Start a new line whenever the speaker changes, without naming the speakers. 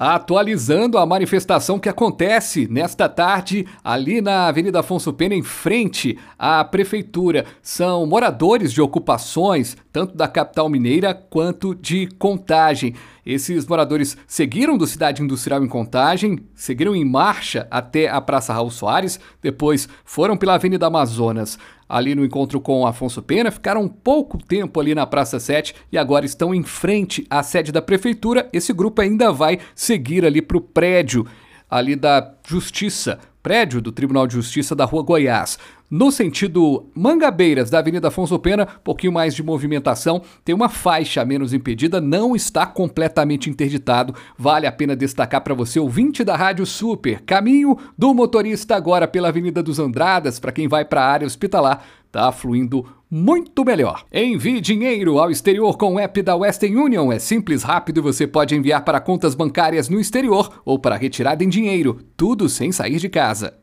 atualizando a manifestação que acontece nesta tarde ali na Avenida Afonso Pena, em frente à Prefeitura. São moradores de ocupações, tanto da capital mineira quanto de Contagem. Esses moradores seguiram do Cidade Industrial em Contagem, seguiram em marcha até a Praça Raul Soares, depois foram pela Avenida Amazonas ali no encontro com Afonso Pena, ficaram pouco tempo ali na Praça 7 e agora estão em frente à sede da prefeitura. Esse grupo ainda vai seguir ali para o prédio ali da Justiça, prédio do Tribunal de Justiça da Rua Goiás. No sentido Mangabeiras, da Avenida Afonso Pena, pouquinho mais de movimentação, tem uma faixa menos impedida, não está completamente interditado. Vale a pena destacar para você, ouvinte da Rádio Super, caminho do motorista agora pela Avenida dos Andradas, para quem vai para a área hospitalar, tá fluindo muito melhor. Envie dinheiro ao exterior com o app da Western Union. É simples, rápido e você pode enviar para contas bancárias no exterior ou para retirada em dinheiro, tudo sem sair de casa.